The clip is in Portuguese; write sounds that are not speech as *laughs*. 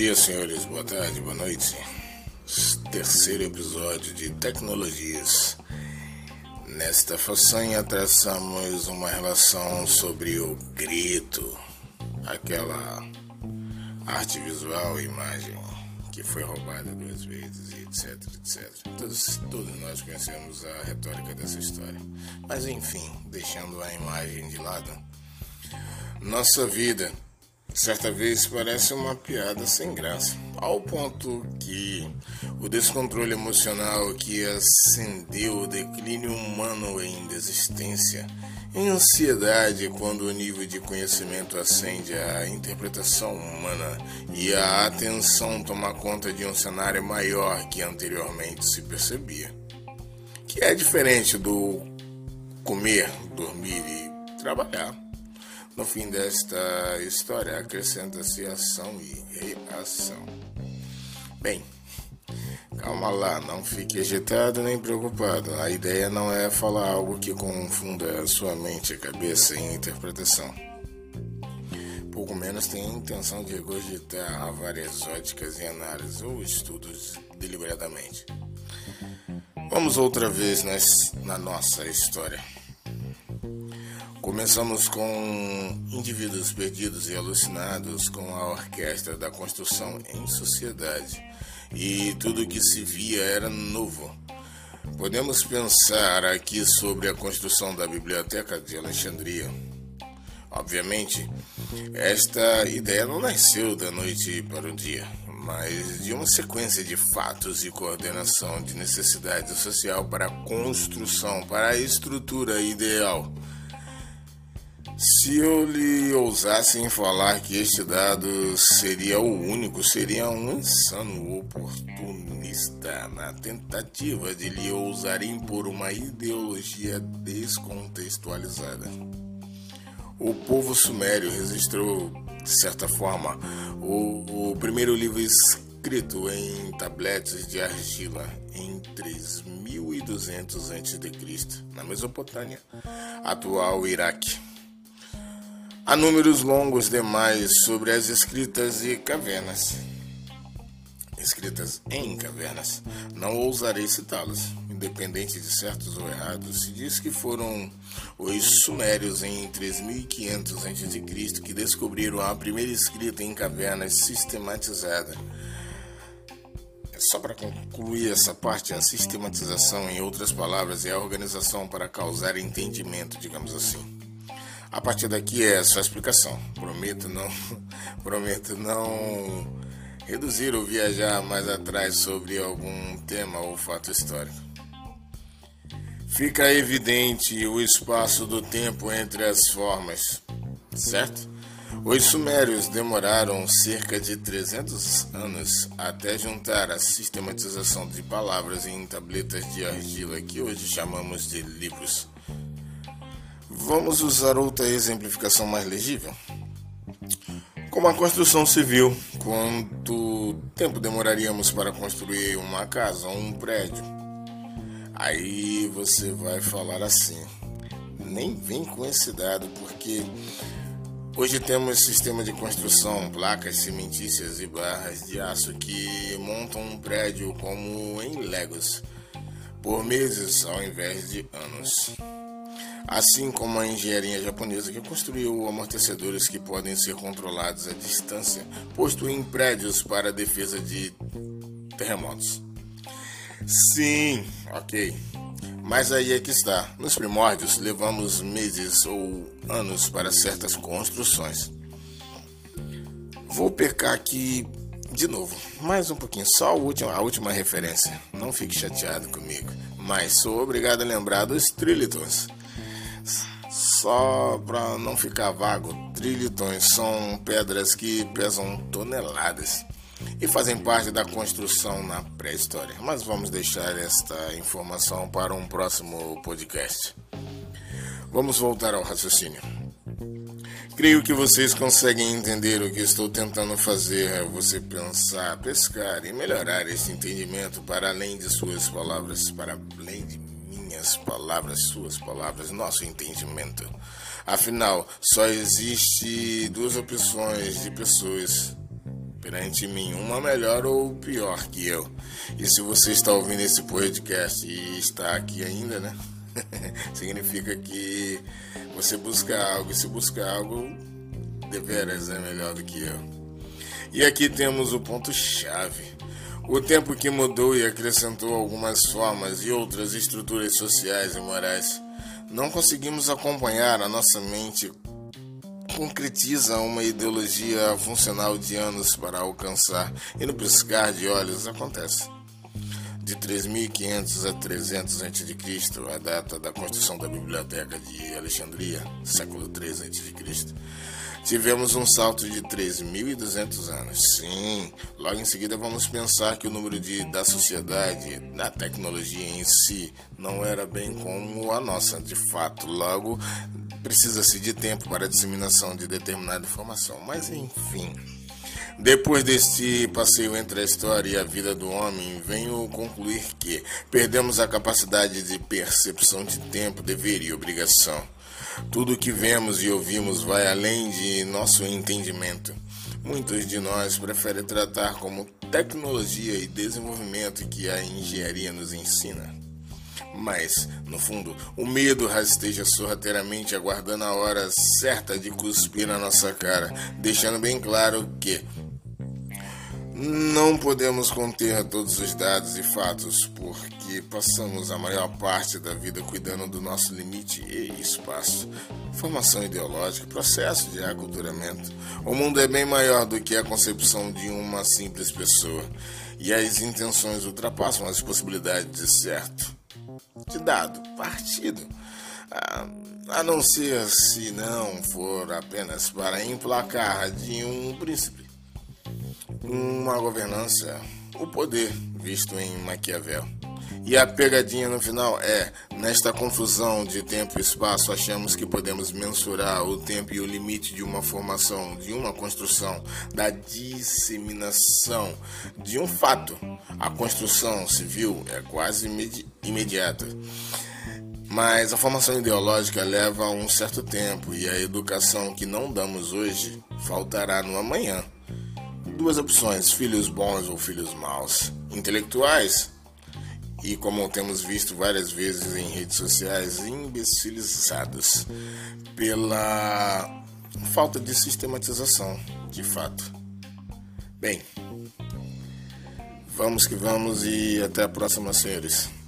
dia, senhores. Boa tarde, boa noite. Terceiro episódio de Tecnologias. Nesta façanha, traçamos uma relação sobre o grito, aquela arte visual imagem que foi roubada duas vezes, etc, etc. Todos, todos nós conhecemos a retórica dessa história. Mas enfim, deixando a imagem de lado, nossa vida certa vez parece uma piada sem graça, ao ponto que o descontrole emocional que acendeu o declínio humano em desistência, em ansiedade quando o nível de conhecimento acende a interpretação humana e a atenção toma conta de um cenário maior que anteriormente se percebia, que é diferente do comer, dormir e trabalhar. No fim desta história, acrescenta-se ação e reação. Bem, calma lá, não fique agitado nem preocupado. A ideia não é falar algo que confunda sua mente e cabeça em interpretação. Pouco menos tem a intenção de regurgitar várias óticas e análises ou estudos deliberadamente. Vamos outra vez nas, na nossa história. Começamos com indivíduos perdidos e alucinados com a orquestra da construção em sociedade, e tudo que se via era novo. Podemos pensar aqui sobre a construção da Biblioteca de Alexandria. Obviamente, esta ideia não nasceu da noite para o dia, mas de uma sequência de fatos e coordenação de necessidade social para a construção, para a estrutura ideal. Se eu lhe ousasse em falar que este dado seria o único, seria um insano oportunista na tentativa de lhe ousar impor uma ideologia descontextualizada. O povo sumério registrou, de certa forma, o, o primeiro livro escrito em tabletes de argila em 3200 a.C., na Mesopotâmia, atual Iraque. Há números longos demais sobre as escritas e cavernas. Escritas em cavernas. Não ousarei citá-las. Independente de certos ou errados, se diz que foram os sumérios em 3500 a.C. que descobriram a primeira escrita em cavernas sistematizada. É só para concluir essa parte, a sistematização, em outras palavras, é a organização para causar entendimento, digamos assim. A partir daqui é só explicação. Prometo não, *laughs* prometo não reduzir ou viajar mais atrás sobre algum tema ou fato histórico. Fica evidente o espaço do tempo entre as formas, certo? Os sumérios demoraram cerca de 300 anos até juntar a sistematização de palavras em tabletas de argila que hoje chamamos de livros. Vamos usar outra exemplificação mais legível? Como a construção civil, quanto tempo demoraríamos para construir uma casa ou um prédio? Aí você vai falar assim: nem vem com esse dado, porque hoje temos sistema de construção, placas cimentícias e barras de aço que montam um prédio como em Legos, por meses ao invés de anos assim como a engenharia japonesa que construiu amortecedores que podem ser controlados à distância, posto em prédios para defesa de terremotos. Sim, ok. Mas aí é que está. Nos primórdios, levamos meses ou anos para certas construções. Vou pecar aqui de novo, mais um pouquinho, só a última, a última referência. Não fique chateado comigo, mas sou obrigado a lembrar dos trilitons. Só para não ficar vago, trilitões são pedras que pesam toneladas e fazem parte da construção na pré-história. Mas vamos deixar esta informação para um próximo podcast. Vamos voltar ao raciocínio. Creio que vocês conseguem entender o que estou tentando fazer, você pensar, pescar e melhorar esse entendimento para além de suas palavras, para além de minhas palavras, suas palavras, nosso entendimento. Afinal, só existe duas opções de pessoas perante mim, uma melhor ou pior que eu. E se você está ouvindo esse podcast e está aqui ainda, né? *laughs* Significa que você busca algo, e se busca algo, deveras é melhor do que eu. E aqui temos o ponto-chave. O tempo que mudou e acrescentou algumas formas e outras estruturas sociais e morais. Não conseguimos acompanhar a nossa mente concretiza uma ideologia funcional de anos para alcançar, e no piscar de olhos acontece. De 3500 a 300 a.C., a data da construção da Biblioteca de Alexandria, século 3 a.C., tivemos um salto de 3.200 anos. Sim, logo em seguida vamos pensar que o número de, da sociedade, da tecnologia em si, não era bem como a nossa, de fato. Logo, precisa-se de tempo para a disseminação de determinada informação. Mas enfim. Depois deste passeio entre a história e a vida do homem, venho concluir que perdemos a capacidade de percepção de tempo, dever e obrigação. Tudo o que vemos e ouvimos vai além de nosso entendimento. Muitos de nós preferem tratar como tecnologia e desenvolvimento que a engenharia nos ensina. Mas, no fundo, o medo rasteja sorrateiramente aguardando a hora certa de cuspir na nossa cara, deixando bem claro que não podemos conter todos os dados e fatos porque passamos a maior parte da vida cuidando do nosso limite e espaço. Formação ideológica, processo de aculturamento. O mundo é bem maior do que a concepção de uma simples pessoa e as intenções ultrapassam as possibilidades de certo, de dado, partido. A, não ser se não for apenas para emplacar de um príncipe uma governança, o poder visto em Maquiavel. E a pegadinha no final é: nesta confusão de tempo e espaço, achamos que podemos mensurar o tempo e o limite de uma formação, de uma construção, da disseminação de um fato. A construção civil é quase imedi imediata. Mas a formação ideológica leva um certo tempo e a educação que não damos hoje faltará no amanhã duas opções: filhos bons ou filhos maus. Intelectuais e, como temos visto várias vezes em redes sociais, imbecilizados pela falta de sistematização, de fato. Bem, vamos que vamos e até a próxima, senhores.